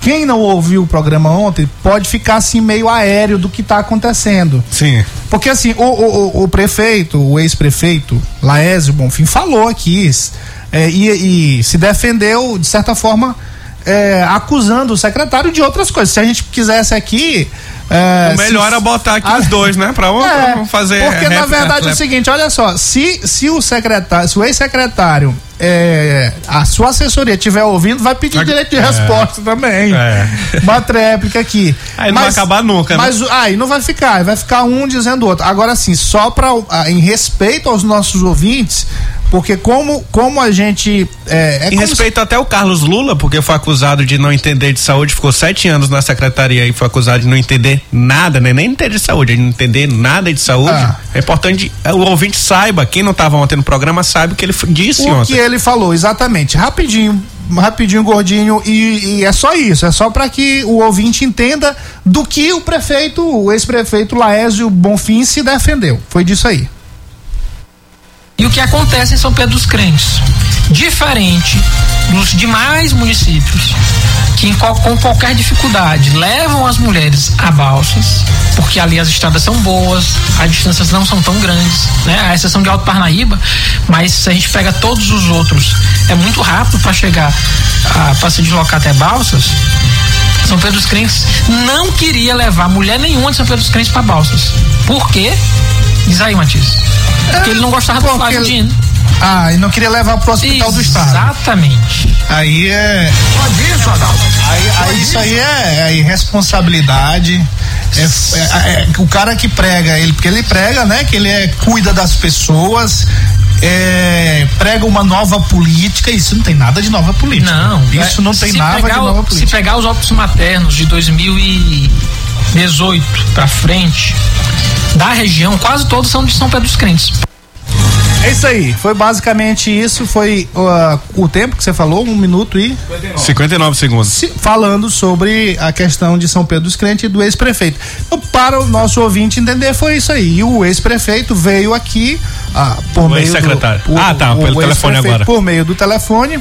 quem não ouviu o programa ontem, pode ficar assim meio aéreo do que está acontecendo. Sim. Porque assim, o, o, o- o prefeito, o ex-prefeito, Laésio Bonfim, falou aqui é, e, e se defendeu, de certa forma, é, acusando o secretário de outras coisas. Se a gente quisesse aqui. É, o melhor se- é botar aqui Ah, os dois, né? Pra é, pra fazer. Porque na réplica, verdade é o seguinte, olha só, se, se o secretário, se o ex-secretário, é, a sua assessoria estiver ouvindo, vai pedir direito de É. resposta também. É. Uma tréplica aqui. Aí não vai acabar nunca, né? Mas aí não vai ficar, vai ficar um dizendo o outro. Agora assim, só para em respeito aos nossos ouvintes, porque como como a gente é, é Em respeito até o Carlos Lula, porque foi acusado de não entender de saúde, ficou sete anos na secretaria e foi acusado de não entender nada, né? Nem entender de saúde, de não entender nada de saúde. Ah. É importante é, o ouvinte saiba, quem não estava ontem no programa sabe o que ele disse o ontem. que ele falou, exatamente. Rapidinho, rapidinho, gordinho, e, e é só isso. É só para que o ouvinte entenda do que o prefeito, o ex-prefeito Laésio Bonfim se defendeu. Foi disso aí. E o que acontece em São Pedro dos Crentes? Diferente dos demais municípios que qual- com qualquer dificuldade levam as mulheres a balsas, porque ali as estradas são boas, as distâncias não são tão grandes, né? A exceção de Alto Parnaíba, mas se a gente pega todos os outros, é muito rápido para chegar para se deslocar até balsas. São Pedro dos Crentes não queria levar mulher nenhuma de São Pedro dos Crentes para balsas. Por quê? Diz aí, Matias. Porque ele não gostava do Flávio ele- Dino. Ah, e não queria levar pro hospital do estado. Exatamente. Aí é. Aí, aí isso aí é, é irresponsabilidade. É, é- é- o cara que prega, ele, porque ele prega, né? Que ele é, cuida das pessoas, é, prega uma nova política. Isso não tem nada de nova política. Não. Isso é, não tem se nada pegar de nova Se política. pegar os óbitos maternos de 2018 pra frente, da região, quase todos são de São Pedro dos Crentes. É isso aí. Foi basicamente isso. Foi uh, o tempo que você falou, um minuto e 59 segundos. se- falando sobre a questão de São Pedro dos Crentes e do ex-prefeito. Então, para o nosso ouvinte entender, foi isso aí. E o ex-prefeito veio aqui ah, por O meio ex-secretário. do, o- Ah, tá, o- pelo o telefone agora. Por meio do telefone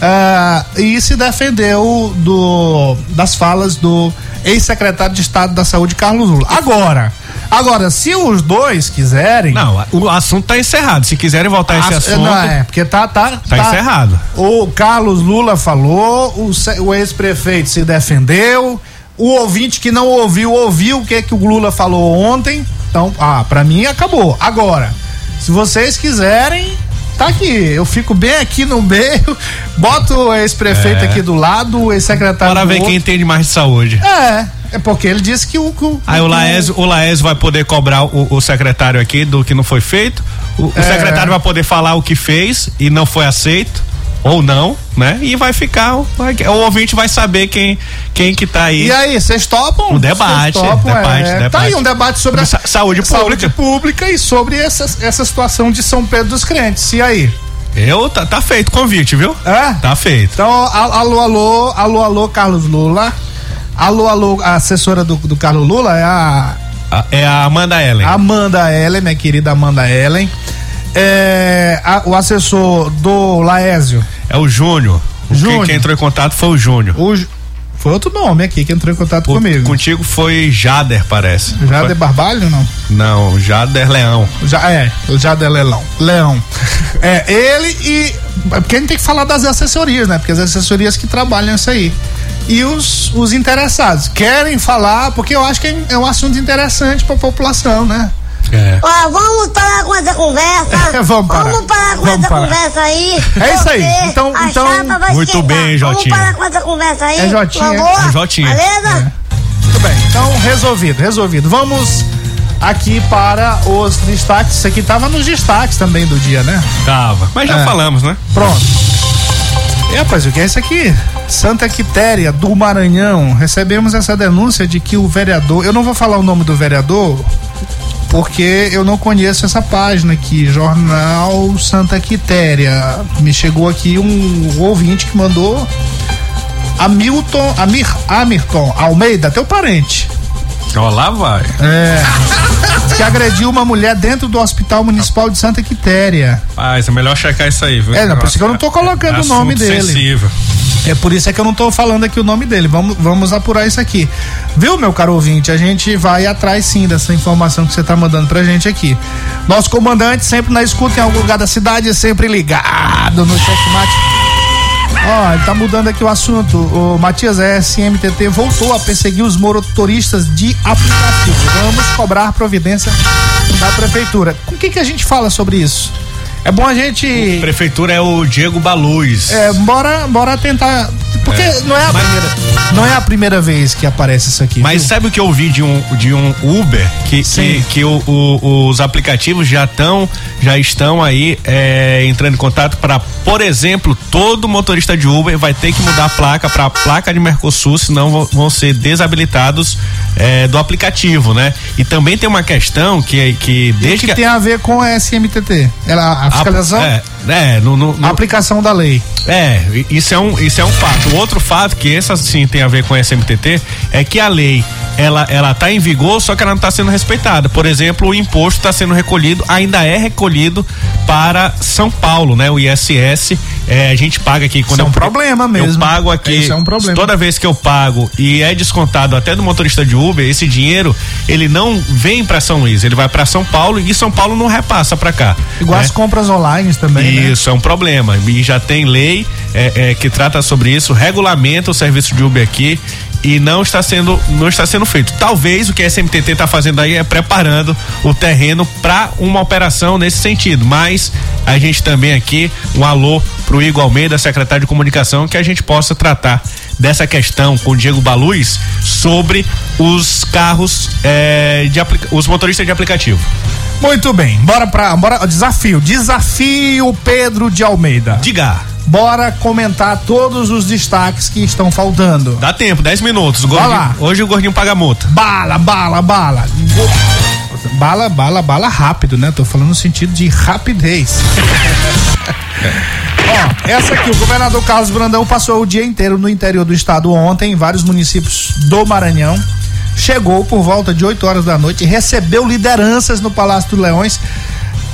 ah, e se defendeu do das falas do ex-secretário de Estado da Saúde, Carlos Lula. Agora, agora, se os dois quiserem. Não, o assunto tá encerrado. Se quiserem voltar esse Ah, assunto. Não, é, porque tá, tá, Tá encerrado. O Carlos Lula falou, o, o ex-prefeito se defendeu, o ouvinte que não ouviu, ouviu o que, que o Lula falou ontem. Então, ah, pra mim acabou. Agora, se vocês quiserem, tá aqui. Eu fico bem aqui no meio, boto o ex-prefeito É. aqui do lado, o ex-secretário Para ver outro. quem entende mais de saúde. É, é porque ele disse que o. o- Aí o Laésio, o Laésio vai poder cobrar o, o secretário aqui do que não foi feito. O, o É. secretário vai poder falar o que fez e não foi aceito. Ou não, né? E vai ficar. vai- o ouvinte vai saber quem, quem que tá aí. E aí, vocês topam? Um debate, topam, debate, é. debate. Tá aí um debate sobre a Sa- saúde pública. pública e sobre essa, essa situação de São Pedro dos Crentes. E aí? Eu, tá, tá feito o convite, viu? É? Tá feito. Então, alô, alô, alô, alô, Carlos Lula. Alô, alô, a assessora do, do Carlos Lula é a A- É a Amanda Ellen. Amanda Ellen, minha querida Amanda Ellen. É, a- o assessor do Laésio. É o Júnior. O Quem, Júnior. quem entrou em contato foi o Júnior. O foi outro nome aqui que entrou em contato O- comigo. Contigo foi Jader, parece. Jader Barbalho, não? Não, Jader Leão. Já, é, o Jader Leão. Leão. É, ele e. Porque a gente tem que falar das assessorias, né? Porque as assessorias que trabalham isso aí. E os, os interessados querem falar, porque eu acho que é, é um assunto interessante para a população, né? É. Ó, vamos parar com essa conversa. Vamos parar. Vamos parar com Vamos essa parar. conversa aí. É isso aí. Então- a então- chapa vai Muito esquentar. bem, Vamos Jotinha. parar com essa conversa aí. É Jotinha. Por favor. É Jotinha. Beleza? Muito bem, então resolvido, resolvido. Vamos aqui para os destaques. Isso aqui tava nos destaques também do dia, né? Tava. Mas já É. falamos, né? Pronto. E rapaz, o que é isso aqui? Santa Quitéria do Maranhão. Recebemos essa denúncia de que o vereador. Eu não vou falar o nome do vereador, porque eu não conheço essa página aqui, Jornal Santa Quitéria. Me chegou aqui um ouvinte que mandou. Hamilton, Amir, Amirton Almeida, teu parente. Ó, lá vai. É. que agrediu uma mulher dentro do Hospital Municipal de Santa Quitéria. Mas é melhor checar isso aí, viu? É, não, por isso que eu não tô colocando É o nome dele. Sensível. É por isso é que eu não tô falando aqui o nome dele. Vamos, vamos apurar isso aqui. Viu, meu caro ouvinte? A gente vai atrás sim dessa informação que você tá mandando pra gente aqui. Nosso comandante sempre na escuta em algum lugar da cidade, sempre ligado no checkmate. Ó, ele tá mudando aqui o assunto. O Matias SMTT voltou a perseguir os motoristas de aplicativo. Vamos cobrar providência da prefeitura. Com quem que a gente fala sobre isso? É bom a gente. Prefeitura é o Diego Baluz. É, bora, bora tentar. Porque É. não, é a Mas- primeira, não é a primeira vez que aparece isso aqui. Mas viu? sabe o que eu ouvi de um, de um Uber que, Sim. que, que o- o- os aplicativos já estão já estão aí é, entrando em contato para, por exemplo, todo motorista de Uber vai ter que mudar a placa para a placa de Mercosul, senão vão, ser desabilitados é, do aplicativo, né? E também tem uma questão que que E desde que tem a ver com a SMTT. Ela, a fiscalização, é, é, no, no- no- a aplicação da lei. é, isso é um, isso é um fato. O outro fato que esse sim tem a ver com a SMTT é que a lei ela ela tá em vigor, só que ela não está sendo respeitada. Por exemplo, o imposto está sendo recolhido, ainda é recolhido para São Paulo, né? O ISS, é, a gente paga aqui quando Isso é eu um problema mesmo. Eu pago aqui. Isso é um problema. Toda vez que eu pago e é descontado até do motorista de Uber, esse dinheiro ele não vem para São Luís, ele vai para São Paulo e São Paulo não repassa para cá. Igual né? as compras online também. né? Isso, é um problema. E já tem lei é, é, que trata sobre isso, regulamenta o serviço de Uber aqui e não está sendo não está sendo feito. Talvez o que a SMTT está fazendo aí é preparando o terreno para uma operação nesse sentido. Mas a gente também aqui um alô pro Igor Almeida, secretário de comunicação, que a gente possa tratar dessa questão com o Diego Baluz sobre os carros é, de os motoristas de aplicativo. Muito bem, bora pra. Bora, desafio. Desafio Pedro de Almeida. Diga. Bora comentar todos os destaques que estão faltando. Dá tempo, 10 minutos. O gordinho- lá. hoje o gordinho paga multa. Bala, bala, bala. Bala, bala, bala rápido, né? Tô falando no sentido de rapidez. Ó, essa aqui, o governador Carlos Brandão passou o dia inteiro no interior do estado ontem, em vários municípios do Maranhão. Chegou por volta de 8 horas da noite, recebeu lideranças no Palácio dos Leões.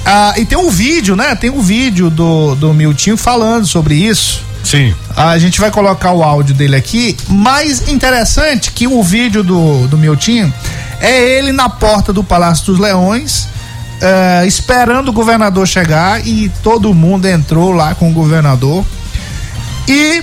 Ah, e tem um vídeo, né? Tem um vídeo do, do Miltinho falando sobre isso. Sim. A gente vai colocar o áudio dele aqui. Mais interessante que o vídeo do, do Miltinho é ele na porta do Palácio dos Leões, eh, esperando o governador chegar e todo mundo entrou lá com o governador. E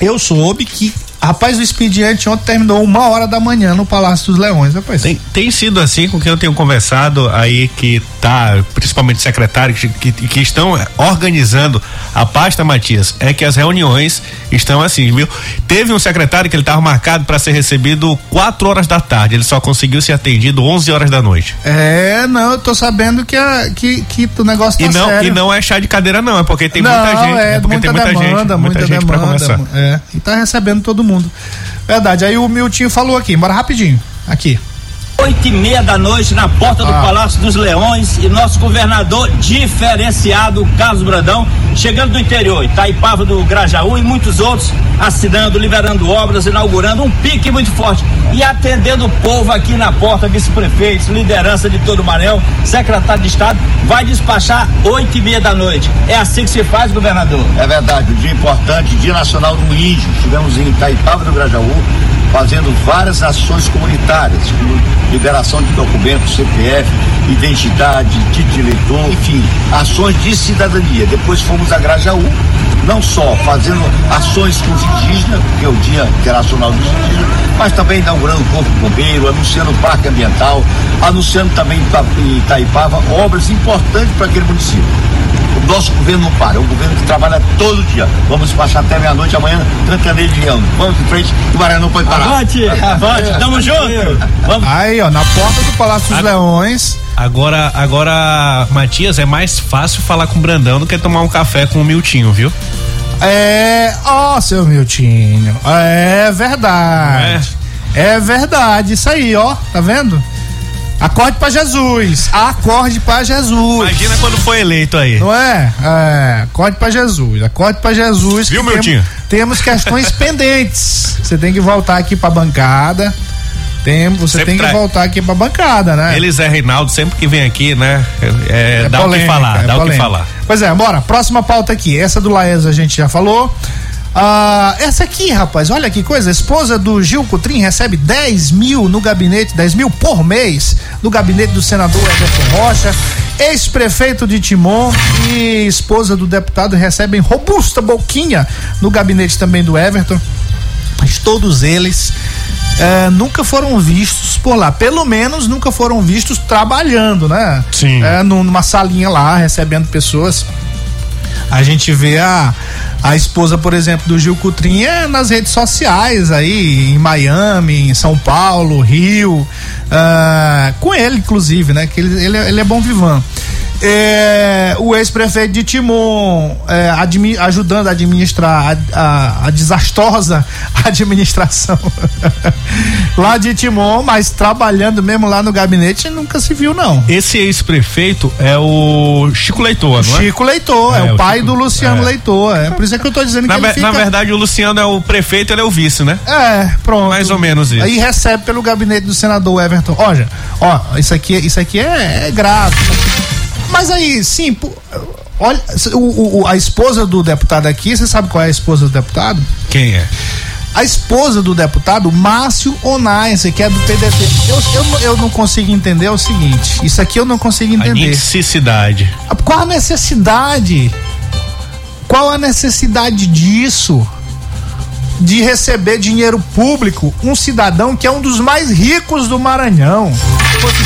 eu soube que, rapaz, o expediente ontem terminou uma hora da manhã no Palácio dos Leões, rapaz. Tem, tem sido assim com quem eu tenho conversado aí que tá, principalmente secretários que, que, que estão organizando a pasta, Matias, é que as reuniões estão assim, viu? Teve um secretário que ele estava marcado para ser recebido 4 horas da tarde, ele só conseguiu ser atendido 11 horas da noite. É, não, eu tô sabendo que, a, que, que o negócio tá e não sério. e não é chá de cadeira não, é porque tem não, muita gente, é, porque muita tem muita demanda, gente, muita, muita gente demanda, conversar. É, e tá recebendo todo mundo. Verdade. Aí o Miltinho falou aqui, bora rapidinho. Aqui. Oito e meia da noite na porta do Ah. Palácio dos Leões e nosso governador diferenciado, Carlos Brandão, chegando do interior, Itaipava do Grajaú e muitos outros, assinando, liberando obras, inaugurando um pique muito forte e atendendo o povo aqui na porta, vice-prefeitos, liderança de todo o Maranhão, secretário de Estado, vai despachar oito e meia da noite. É assim que se faz, governador? É verdade, um dia importante, Dia Nacional do Índio. Estivemos em Itaipava do Grajaú fazendo várias ações comunitárias, como liberação de documentos, CPF, identidade, título de eleitor, enfim, ações de cidadania. Depois fomos a Grajaú, não só fazendo ações com os indígenas, que é o Dia Internacional dos Indígenas, mas também inaugurando o Corpo Bombeiro, anunciando o Parque Ambiental, anunciando também em Ita- em Itaipava obras importantes para aquele município. O nosso governo não para, é um governo que trabalha todo dia. Vamos passar até meia-noite amanhã, trancaneio de leão. Vamos em frente, que o Maranhão não pode parar. Avante, avante, tamo junto. Vamos. Aí, ó, na porta do Palácio dos Leões. Agora, agora, Matias, é mais fácil falar com o Brandão do que tomar um café com o Miltinho, viu? É, ó, seu Miltinho. É verdade. É? verdade, isso aí, ó, tá vendo? Acorde pra Jesus. Acorde pra Jesus. Imagina quando foi eleito aí. Não é? É, acorde pra Jesus. Acorde pra Jesus. Viu, Miltinho? Temos, temos questões pendentes. Você tem que voltar aqui pra bancada. Tem, você Sempre tem que voltar aqui pra bancada, né? Eles é Reinaldo, sempre que vem aqui, né? É, É dá o que polêmica, falar, é dá o que polêmica. falar. Pois é, bora. Próxima pauta aqui. Essa do Laes a gente já falou. Ah, essa aqui, rapaz, olha que coisa. A esposa do Gil Cotrim recebe 10 mil no gabinete, 10 mil por mês no gabinete do senador Everton Rocha. Ex-prefeito de Timon e esposa do deputado recebem robusta boquinha no gabinete também do Everton. Mas todos eles eh, nunca foram vistos por lá. Pelo menos nunca foram vistos trabalhando, né? Sim. É, num- numa salinha lá, recebendo pessoas. A gente vê a, a esposa, por exemplo, do Gil Cutrinha nas redes sociais aí, em Miami, em São Paulo, Rio, ah, com ele, inclusive, né? Que ele, ele, é- ele é bom vivan. É, o ex-prefeito de Timon é, admi- ajudando a administrar a, a- a desastrosa administração lá de Timon, mas trabalhando mesmo lá no gabinete nunca se viu, não. Esse ex-prefeito é o Chico Leitor, não é? Chico Leitor, é, É, o pai Chico- do Luciano é. Leitor. É por isso é que eu tô dizendo Na, que fica... na verdade, o Luciano é o prefeito, ele é o vice, né? É, pronto. Mais ou menos isso. Aí recebe pelo gabinete do senador Everton. Olha, ó, isso aqui, isso aqui é, é grave. Mas aí, sim, olha, o, o- a esposa do deputado aqui, você sabe qual é a esposa do deputado? Quem é? A esposa do deputado Márcio Onais, que é do PDT. Eu, eu, não- eu não consigo entender o seguinte: isso aqui eu não consigo A entender. necessidade. Qual a necessidade? Qual a necessidade disso? De receber dinheiro público um cidadão que é um dos mais ricos do Maranhão.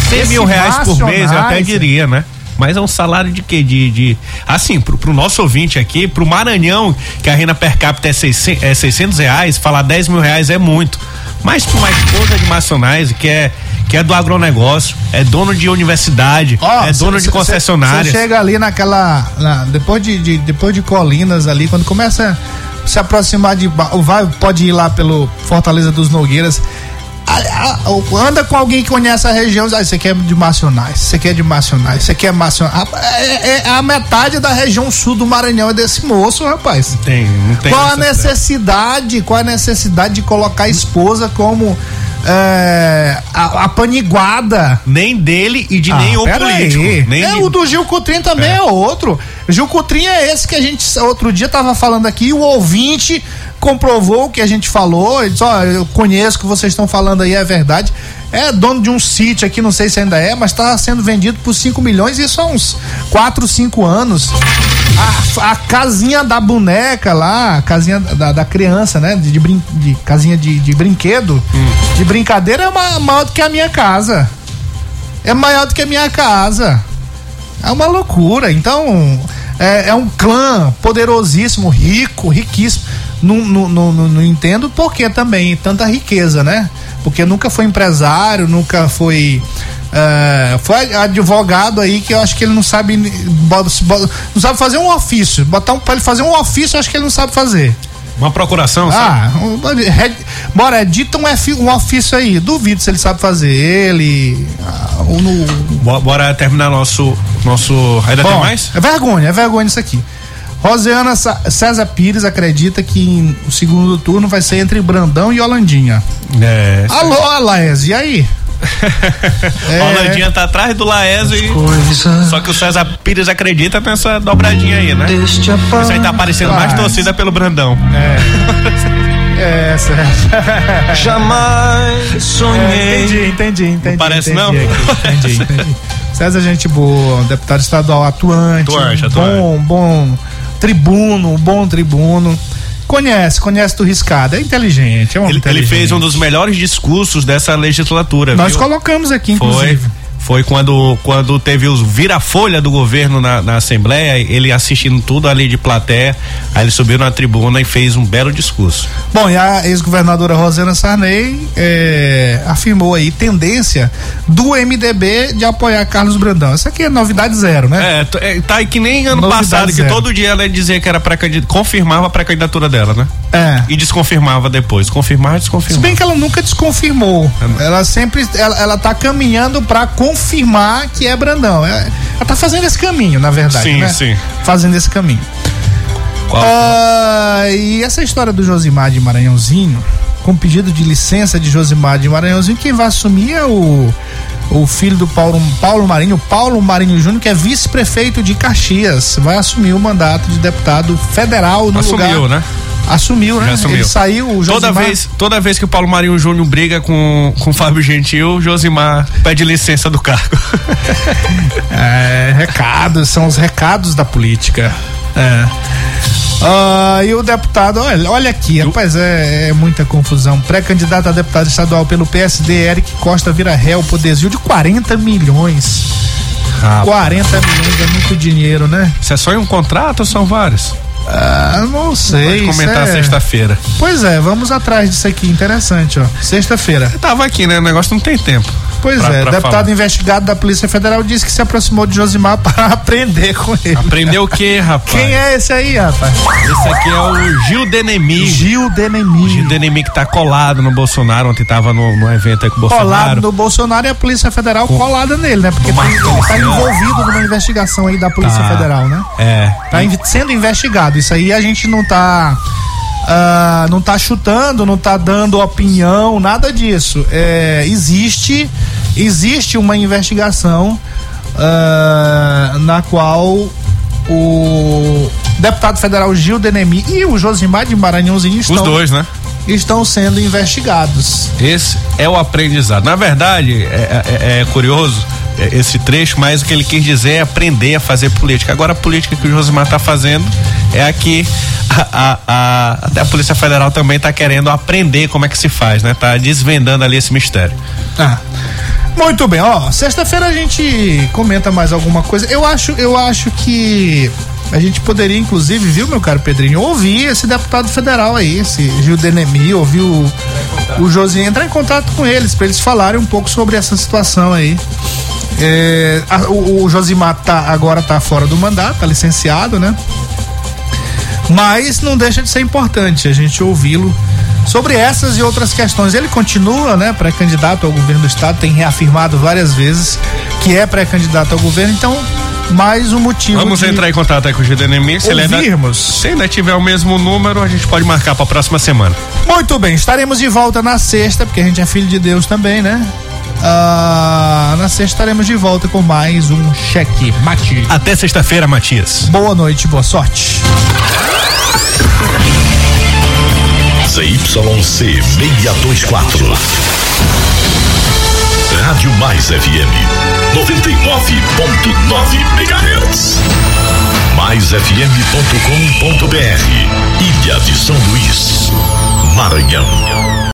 100 mil reais por mês, eu até diria, né? Mas é um salário de quê? De, de assim, pro, pro nosso ouvinte aqui, pro Maranhão, que a renda per capita é 600, é 600 reais, falar 10 mil reais é muito. Mas pra uma esposa de maçonais, que é, que é do agronegócio, é dono de universidade, Ó, é dono cê- de concessionárias. Você chega ali naquela. na- depois, de, de- depois de Colinas ali, quando começa a se aproximar de. Vai, pode ir lá pelo Fortaleza dos Nogueiras. Anda com alguém que conhece a região, ah, você quer de Macionais, você quer de Macionais, você quer Macionais. Rapaz, É, é a metade da região sul do Maranhão é desse moço, rapaz. Tem, não tem Qual a necessidade. necessidade, qual a necessidade de colocar a esposa como é, a, a paniguada? Nem dele e de Ah, nenhum político. Nem é, de- o do Gil Cutrim também é. outro. Gil Cutrim é esse que a gente outro dia tava falando aqui, o ouvinte comprovou o que a gente falou, ele disse, ó, eu conheço o que vocês estão falando aí, é verdade. É dono de um sítio aqui, não sei se ainda é, mas tá sendo vendido por 5 milhões, isso há uns 4, 5 anos. A, a casinha da boneca lá, a casinha da, da criança, né? De, de, brin- de- casinha de, de brinquedo, de brincadeira, é ma- maior do que a minha casa. É maior do que a minha casa. É uma loucura. Então, é, é um clã poderosíssimo, rico, riquíssimo. Não, não, não, não- entendo por que também tanta riqueza, né? Porque nunca foi empresário, nunca foi. é, foi advogado aí que eu acho que ele não sabe. Não sabe fazer um ofício. Botar um, pra ele fazer um ofício, eu acho que ele não sabe fazer. Uma procuração? Ah, um- re- Bora, edita um, F, um ofício aí. Duvido se ele sabe fazer. Ele. ah, ou no. Bo- Bora terminar nosso. nosso ainda tem Bom, mais? É vergonha, é vergonha isso aqui. Rosiana Sa- César Pires acredita que em- o segundo turno vai ser entre Brandão e Holandinha. É. Alô, Laes, e aí? A Holandinha tá atrás do Laésio e. Só que o César Pires acredita nessa dobradinha aí, né? Isso aí tá aparecendo mais torcida pelo Brandão. É, certo. Jamais sonhei. entendi, entendi, entendi. parece, entendi não? aqui, entendi, entendi. César, gente boa, deputado estadual atuante, Atuante, bom, bom tribuno, bom tribuno. Conhece, conhece do riscado, é inteligente, é um Ele, ele inteligente. fez um dos melhores discursos dessa legislatura. Nós viu? colocamos aqui, inclusive. Foi quando, quando teve os vira-folha do governo na, na Assembleia, ele assistindo tudo ali de plateia, aí ele subiu na tribuna e fez um belo discurso. Bom, e a ex-governadora Rosana Sarney é, afirmou aí tendência do MDB de apoiar Carlos Brandão. Isso aqui é novidade zero, né? É, é, tá aí que nem ano Novidade passado, que zero. todo dia ela dizia que era pré confirmava a pré-candidatura dela, né? É. E desconfirmava depois. Confirmar e Se desconfirmar. bem que ela nunca desconfirmou. Ela sempre. Ela, ela tá caminhando pra confirmar que é Brandão. É- Ela tá fazendo esse caminho, na verdade. Sim, né? sim. Fazendo esse caminho. Qual? Ah, e essa história do Josimar de Maranhãozinho, com pedido de licença de Josimar de Maranhãozinho, quem vai assumir é o, o filho do Paulo, Paulo Marinho, Paulo Marinho Júnior, que é vice-prefeito de Caxias. Vai assumir o mandato de deputado federal no Assumiu, lugar. né? Assumiu, né? Já assumiu. Ele saiu, o Toda Josimar... vez, toda vez que o Paulo Marinho Júnior briga com, com o Fábio Gentil, o Josimar pede licença do cargo. É, recados, são os recados da política. É. Ah, e o deputado, olha, olha aqui, rapaz, é, é muita confusão. Pré-candidato a deputado estadual pelo PSD, Eric Costa vira réu por desvio de 40 milhões. 40 milhões é muito dinheiro, né? Isso é só em um contrato ou são vários? Ah, não sei. Pode comentar é- sexta-feira. Pois é, vamos atrás disso aqui, interessante, ó. Sexta-feira. Tava aqui, né? O negócio não tem tempo. Pois pra- é, pra deputado falar. investigado da Polícia Federal disse que se aproximou de Josimar para aprender com ele. Aprendeu o quê, rapaz? Quem é esse aí, rapaz? Esse aqui é o Gil Denemi. Gil Denemi. Gil Denemi que tá colado no Bolsonaro, ontem tava no, no evento aí com o colado Bolsonaro. no Bolsonaro e a Polícia Federal colada nele, né? Porque tá, ele tá envolvido numa investigação aí da Polícia Tá. Federal, né? É. Tá sendo investigado. Isso aí a gente não tá. Ah, não tá chutando, não tá dando opinião, nada disso. É, existe, existe uma investigação ah, na qual o deputado federal Gil Denemi e o Josimar de Maranhãozinho estão, Os dois, né? estão sendo investigados. Esse é o aprendizado. Na verdade, é, é- é curioso é, esse trecho, mas o que ele quis dizer é aprender a fazer política. Agora, a política que o Josimar está fazendo é a que a, a- a- a Polícia Federal também está querendo aprender como é que se faz, né? Tá desvendando ali esse mistério. Ah. Muito bem, ó, sexta-feira a gente comenta mais alguma coisa. Eu acho, eu acho que a gente poderia, inclusive, viu, meu caro Pedrinho, ouvir esse deputado federal aí, esse Gil Denemi, ouvir o, o Josinho, entrar em contato com eles, para eles falarem um pouco sobre essa situação aí. É, a- o, o Josimar tá, agora tá fora do mandato, tá licenciado, né? Mas não deixa de ser importante a gente ouvi-lo sobre essas e outras questões. Ele continua, né, pré-candidato ao governo do estado, tem reafirmado várias vezes que é pré-candidato ao governo, então mais um motivo Vamos de entrar em contato aí com o Gildenemi. Se ele ainda, se ainda tiver o mesmo número, a gente pode marcar para a próxima semana. Muito bem, estaremos de volta na sexta, porque a gente é filho de Deus também, né? Ah, na sexta estaremos de volta com mais um cheque mate. Até sexta-feira, Matias. Boa noite, boa sorte. ZYC 624. Rádio Mais FM 99.9 MHz. MaisFM.com.br. Ilha de São Luís, Maranhão.